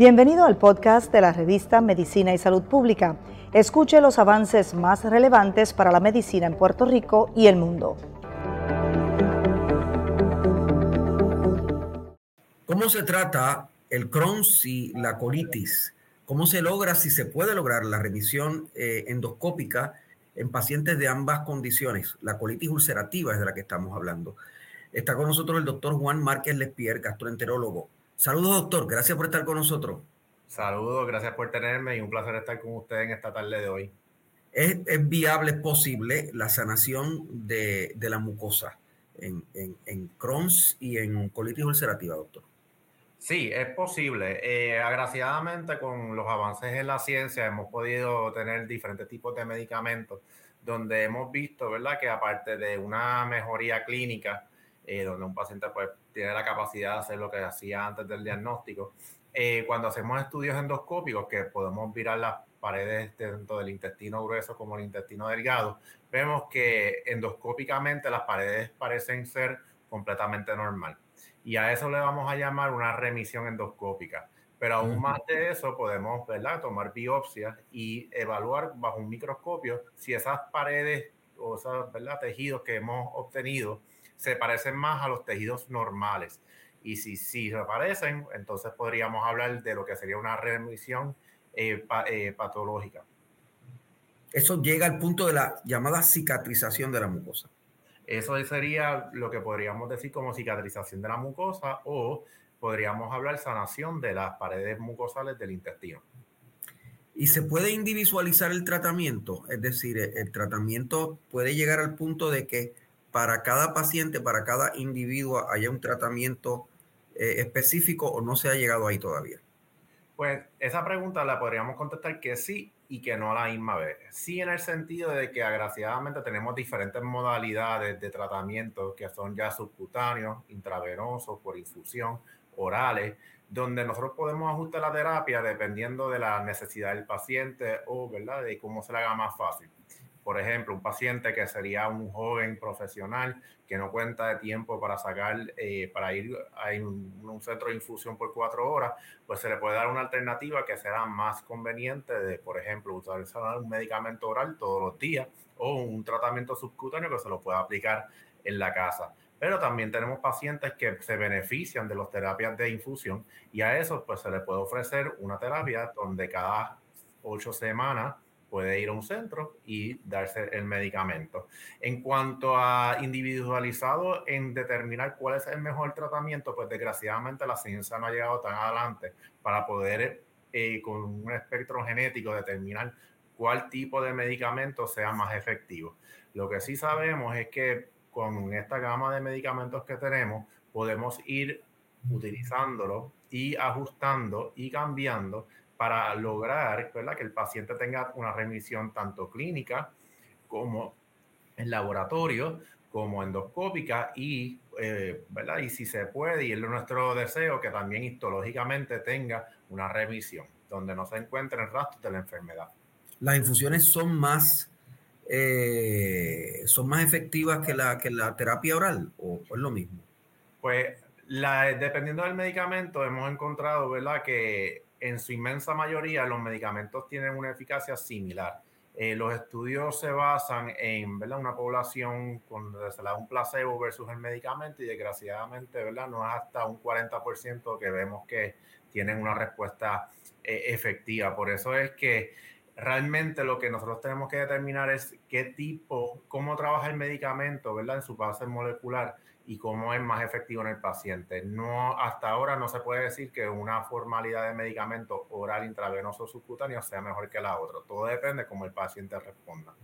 Bienvenido al podcast de la revista Medicina y Salud Pública. Escuche los avances más relevantes para la medicina en Puerto Rico y el mundo. ¿Cómo se trata el Crohn's y la colitis? ¿Cómo se logra, si se puede lograr, la remisión eh, endoscópica en pacientes de ambas condiciones? La colitis ulcerativa es de la que estamos hablando. Está con nosotros el doctor Juan Márquez Lespier, gastroenterólogo. Saludos, doctor. Gracias por estar con nosotros. Saludos, gracias por tenerme y un placer estar con usted en esta tarde de hoy. ¿Es, viable, es posible la sanación de, la mucosa en, en, Crohn's y en colitis ulcerativa, doctor? Sí, es posible. Eh, agraciadamente con los avances en la ciencia hemos podido tener diferentes tipos de medicamentos donde hemos visto, ¿verdad? Que aparte de una mejoría clínica, eh, donde un paciente pues tiene la capacidad de hacer lo que hacía antes del diagnóstico, eh, cuando hacemos estudios endoscópicos que podemos virar las paredes tanto del intestino grueso como el intestino delgado, vemos que endoscópicamente las paredes parecen ser completamente normal y a eso le vamos a llamar una remisión endoscópica. Pero aún más de eso, podemos ¿verdad? tomar biopsias y evaluar bajo un microscopio si esas paredes o esos ¿verdad? tejidos que hemos obtenido se parecen más a los tejidos normales. Y si, si se parecen, entonces podríamos hablar de lo que sería una remisión eh, eh, patológica. Eso llega al punto de la llamada cicatrización de la mucosa. Eso sería lo que podríamos decir como cicatrización de la mucosa o podríamos hablar sanación de las paredes mucosales del intestino. ¿Y se puede individualizar el tratamiento? Es decir, el tratamiento puede llegar al punto de que para cada paciente, para cada individuo haya un tratamiento eh, específico o no se ha llegado ahí todavía. Pues esa pregunta la podríamos contestar que sí y que no a la misma vez. Sí en el sentido de que agraciadamente tenemos diferentes modalidades de tratamiento que son ya subcutáneos, intravenosos, por infusión, orales, donde nosotros podemos ajustar la terapia dependiendo de la necesidad del paciente o ¿verdad? de cómo se le haga más fácil. Por ejemplo, un paciente que sería un joven profesional que no cuenta de tiempo para sacar, eh, para ir a un, centro de infusión por cuatro horas, pues se le puede dar una alternativa que será más conveniente de, por ejemplo, usar un medicamento oral todos los días o un tratamiento subcutáneo que se lo pueda aplicar en la casa. Pero también tenemos pacientes que se benefician de las terapias de infusión y a esos pues se le puede ofrecer una terapia donde cada ocho semanas puede ir a un centro y darse el medicamento. En cuanto a individualizado en determinar cuál es el mejor tratamiento, pues desgraciadamente la ciencia no ha llegado tan adelante para poder eh, con un espectro genético determinar cuál tipo de medicamento sea más efectivo. Lo que sí sabemos es que con esta gama de medicamentos que tenemos, podemos ir utilizándolo y ajustando y cambiando para lograr que el paciente tenga una remisión tanto clínica como en laboratorio, como endoscópica y, eh, ¿verdad? y si se puede, y es nuestro deseo, que también histológicamente tenga una remisión, donde no se encuentren rastros de la enfermedad. Las infusiones son más, eh, son más efectivas que la, que la terapia oral, o, es lo mismo. Pues la, dependiendo del medicamento, hemos encontrado ¿verdad? que en su inmensa mayoría los medicamentos tienen una eficacia similar. Eh, los estudios se basan en ¿verdad? una población con se da un placebo versus el medicamento y desgraciadamente ¿verdad? no es hasta un 40% que vemos que tienen una respuesta eh, efectiva. Por eso es que realmente lo que nosotros tenemos que determinar es qué tipo, cómo trabaja el medicamento ¿verdad? en su base molecular y cómo es más efectivo en el paciente. No, hasta ahora no se puede decir que una formalidad de medicamento oral, intravenoso, subcutáneo sea mejor que la otra. Todo depende cómo el paciente responda.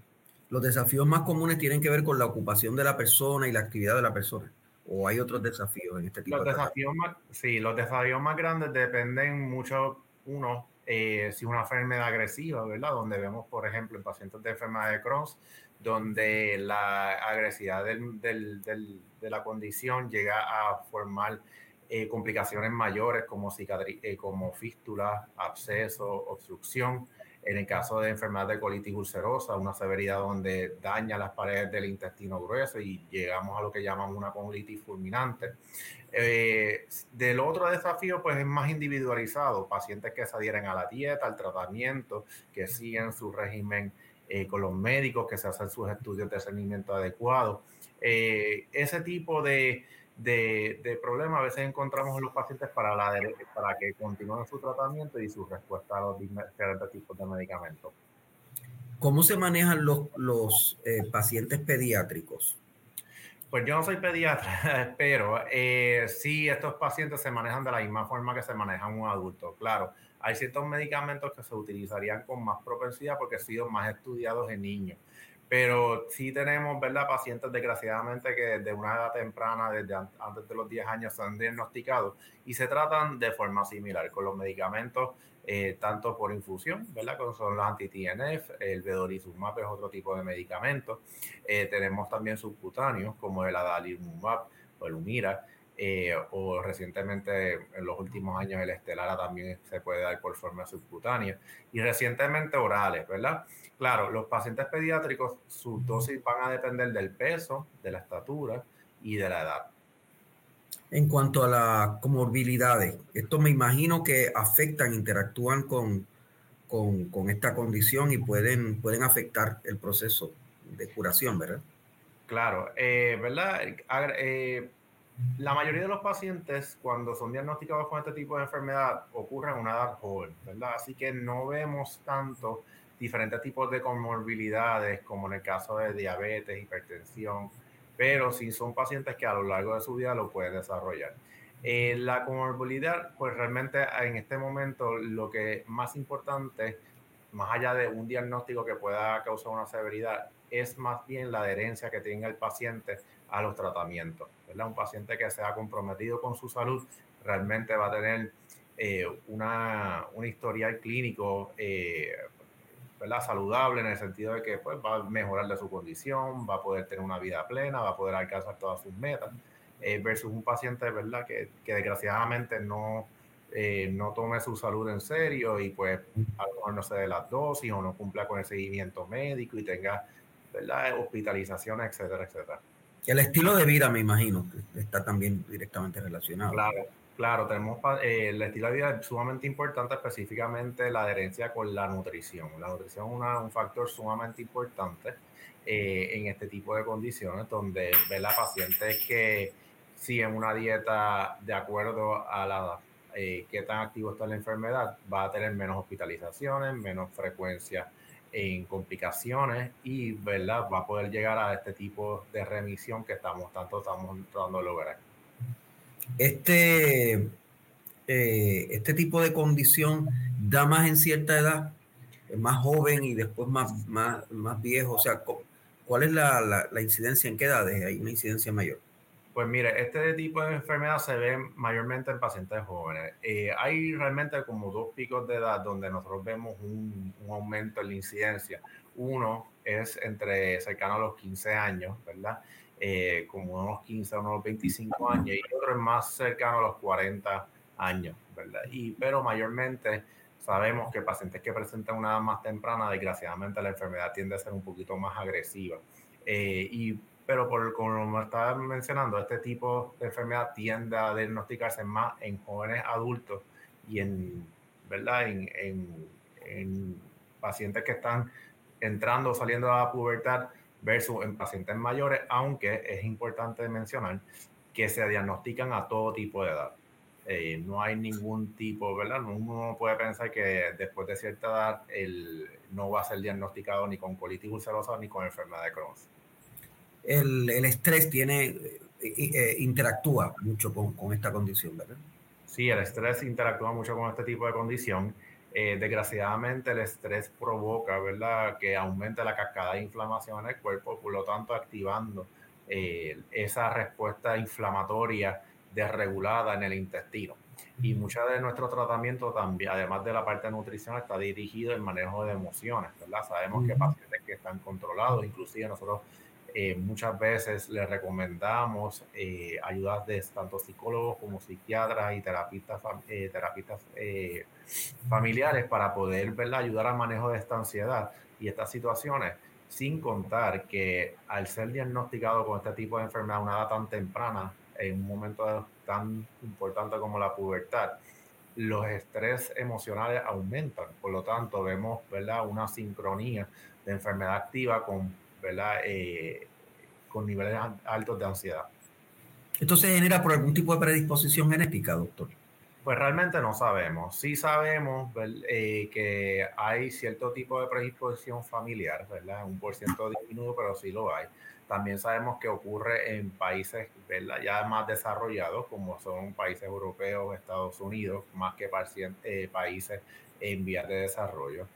Los desafíos más comunes tienen que ver con la ocupación de la persona y la actividad de la persona. ¿O hay otros desafíos en este tipo los de desafíos más, Sí, los desafíos más grandes dependen mucho, uno, eh, si es una enfermedad agresiva, ¿verdad? Donde vemos, por ejemplo, en pacientes de enfermedad de Crohn, donde la agresividad de la condición llega a formar eh, complicaciones mayores como, eh, como fístula, absceso, obstrucción. En el caso de enfermedad de colitis ulcerosa, una severidad donde daña las paredes del intestino grueso y llegamos a lo que llamamos una colitis fulminante. Eh, del otro desafío, pues es más individualizado, pacientes que se adhieren a la dieta, al tratamiento, que siguen su régimen eh, con los médicos, que se hacen sus estudios de seguimiento adecuado. Eh, ese tipo de, de, problemas a veces encontramos en los pacientes para, para que continúen su tratamiento y su respuesta a los diferentes tipos de medicamentos. ¿Cómo se manejan los, los eh, pacientes pediátricos? Pues yo no soy pediatra, pero eh, sí estos pacientes se manejan de la misma forma que se manejan un adulto. Claro, hay ciertos medicamentos que se utilizarían con más propensidad porque han sido más estudiados en niños. Pero sí tenemos, ¿verdad? Pacientes desgraciadamente que desde una edad temprana, desde antes de los 10 años, se han diagnosticado y se tratan de forma similar con los medicamentos, eh, tanto por infusión, ¿verdad? Como son los anti-TNF, el vedolizumab es otro tipo de medicamento. Eh, tenemos también subcutáneos como el adalimumab o el Humira. Eh, o recientemente en los últimos años el Estelara también se puede dar por forma subcutánea y recientemente orales, ¿verdad? Claro, los pacientes pediátricos, sus dosis van a depender del peso, de la estatura y de la edad. En cuanto a las comorbilidades, esto me imagino que afectan, interactúan con, con, esta condición y pueden, pueden afectar el proceso de curación, ¿verdad? Claro, eh, ¿verdad? Eh, la mayoría de los pacientes, cuando son diagnosticados con este tipo de enfermedad, ocurre en una edad joven, ¿verdad? Así que no vemos tanto diferentes tipos de comorbilidades, como en el caso de diabetes, hipertensión, pero sí son pacientes que a lo largo de su vida lo pueden desarrollar. Eh, la comorbilidad, pues realmente en este momento lo que más importante, más allá de un diagnóstico que pueda causar una severidad, es más bien la adherencia que tenga el paciente a los tratamientos. ¿verdad? Un paciente que sea comprometido con su salud realmente va a tener eh, una, un historial clínico eh, ¿verdad? saludable en el sentido de que pues, va a mejorar de su condición, va a poder tener una vida plena, va a poder alcanzar todas sus metas, eh, versus un paciente ¿verdad? Que, que desgraciadamente no, no tome su salud en serio y pues a lo mejor no se dé las dosis o no cumpla con el seguimiento médico y tenga ¿verdad? hospitalizaciones, etcétera, etcétera. El estilo de vida, me imagino, está también directamente relacionado. Claro, Claro, tenemos eh, el estilo de vida sumamente importante, específicamente la adherencia con la nutrición. La nutrición es un factor sumamente importante eh, en este tipo de condiciones, donde la pacientes que siguen una dieta de acuerdo a la eh, qué tan activo está la enfermedad, va a tener menos hospitalizaciones, menos frecuencia en complicaciones y ¿verdad? va a poder llegar a este tipo de remisión que estamos tanto estamos tratando de lograr. Este, eh, este tipo de condición da más en cierta edad, más joven y después más, más, más viejo. O sea, ¿cuál es la, la, incidencia? ¿En qué edades hay una incidencia mayor? Pues mire, este tipo de enfermedad se ve mayormente en pacientes jóvenes. Eh, hay realmente como dos picos de edad donde nosotros vemos un, un, aumento en la incidencia. Uno es entre cercano a los 15 años, ¿verdad? Eh, como unos 15 o unos 25 años y otro es más cercano a los 40 años, ¿verdad? Y, pero mayormente sabemos que pacientes que presentan una edad más temprana, desgraciadamente la enfermedad tiende a ser un poquito más agresiva. Eh, y, pero por, como estaba mencionando, este tipo de enfermedad tiende a diagnosticarse más en jóvenes adultos y en, ¿verdad? En, en, en pacientes que están entrando o saliendo a la pubertad versus en pacientes mayores, aunque es importante mencionar que se diagnostican a todo tipo de edad. Eh, no hay ningún tipo, ¿verdad? Uno puede pensar que después de cierta edad el, no va a ser diagnosticado ni con colitis ulcerosa ni con enfermedad de Crohn. El, el estrés tiene, eh, eh, interactúa mucho con, con, esta condición, ¿verdad? Sí, el estrés interactúa mucho con este tipo de condición. Eh, desgraciadamente el estrés provoca, ¿verdad?, que aumente la cascada de inflamación en el cuerpo, por lo tanto activando eh, esa respuesta inflamatoria desregulada en el intestino. Y mucho de nuestro tratamiento también, además de la parte de nutrición, está dirigido en manejo de emociones, ¿verdad? Sabemos que pacientes que están controlados, inclusive nosotros eh, muchas veces le recomendamos eh, ayudas de tanto psicólogos como psiquiatras y terapistas, eh, terapistas familiares para poder ayudar al manejo de esta ansiedad y estas situaciones, sin contar que al ser diagnosticado con este tipo de enfermedad a una edad tan temprana, en un momento tan importante como la pubertad, los estrés emocionales aumentan. Por lo tanto, vemos ¿verdad? una sincronía de enfermedad activa con ¿verdad? Eh, con niveles altos de ansiedad. ¿Esto se genera por algún tipo de predisposición genética, doctor? Pues realmente no sabemos. Sí sabemos eh, que hay cierto tipo de predisposición familiar, ¿verdad? Un por ciento disminuido, pero sí lo hay. También sabemos que ocurre en países ¿verdad? ya más desarrollados, como son países europeos, Estados Unidos, más que eh, países en vías de desarrollo.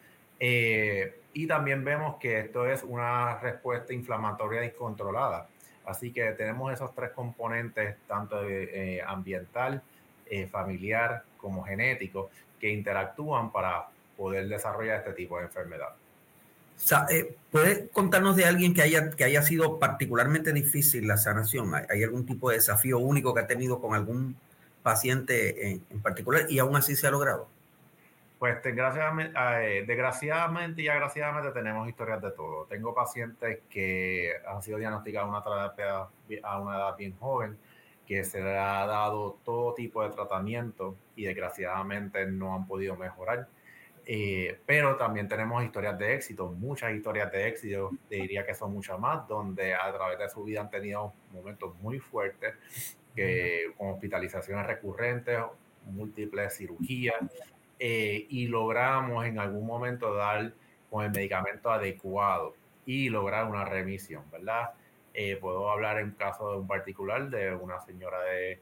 Eh, y también vemos que esto es una respuesta inflamatoria descontrolada. Así que tenemos esos tres componentes, tanto eh, ambiental, eh, familiar como genético, que interactúan para poder desarrollar este tipo de enfermedad. ¿Puede contarnos de alguien que haya, que haya sido particularmente difícil la sanación? ¿Hay algún tipo de desafío único que ha tenido con algún paciente en, en particular y aún así se ha logrado? Pues desgraciadamente, eh, desgraciadamente y agraciadamente tenemos historias de todo. Tengo pacientes que han sido diagnosticados una terapia a una edad bien joven, que se le ha dado todo tipo de tratamiento y desgraciadamente no han podido mejorar. Eh, pero también tenemos historias de éxito, muchas historias de éxito, diría que son muchas más, donde a través de su vida han tenido momentos muy fuertes, que, con hospitalizaciones recurrentes, múltiples cirugías, eh, y logramos en algún momento dar con el medicamento adecuado y lograr una remisión, ¿verdad? Eh, puedo hablar en caso de un particular de una señora de,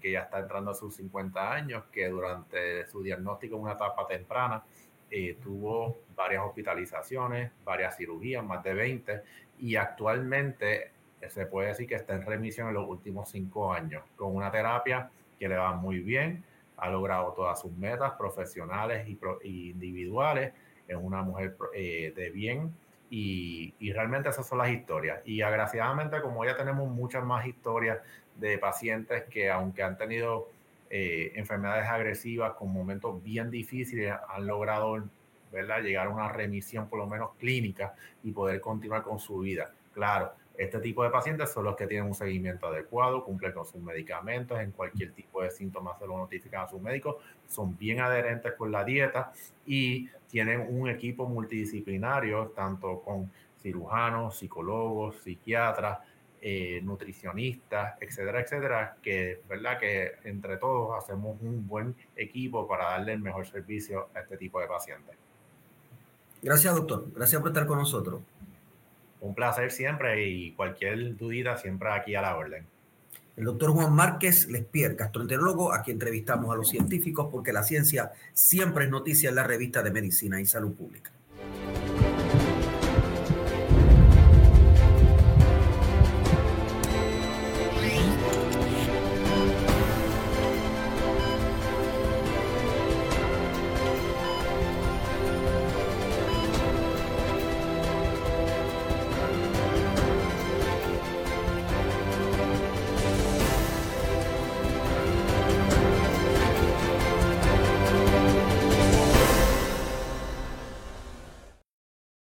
que ya está entrando a sus 50 años, que durante su diagnóstico en una etapa temprana eh, tuvo varias hospitalizaciones, varias cirugías, más de 20, y actualmente se puede decir que está en remisión en los últimos cinco años, con una terapia que le va muy bien, ha logrado todas sus metas profesionales y, individuales, es una mujer eh, de bien y, realmente esas son las historias. Y agraciadamente como ya tenemos muchas más historias de pacientes que aunque han tenido eh, enfermedades agresivas con momentos bien difíciles, han logrado ¿verdad? llegar a una remisión por lo menos clínica y poder continuar con su vida. Claro, este tipo de pacientes son los que tienen un seguimiento adecuado, cumplen con sus medicamentos, en cualquier tipo de síntomas se lo notifican a su médico, son bien adherentes con la dieta y tienen un equipo multidisciplinario, tanto con cirujanos, psicólogos, psiquiatras, eh, nutricionistas, etcétera, etcétera, que verdad que entre todos hacemos un buen equipo para darle el mejor servicio a este tipo de pacientes. Gracias, doctor. Gracias por estar con nosotros. Un placer siempre y cualquier dudita siempre aquí a la orden. El doctor Juan Márquez Lespier, gastroenterólogo, aquí entrevistamos a los científicos porque la ciencia siempre es noticia en la revista de Medicina y Salud Pública.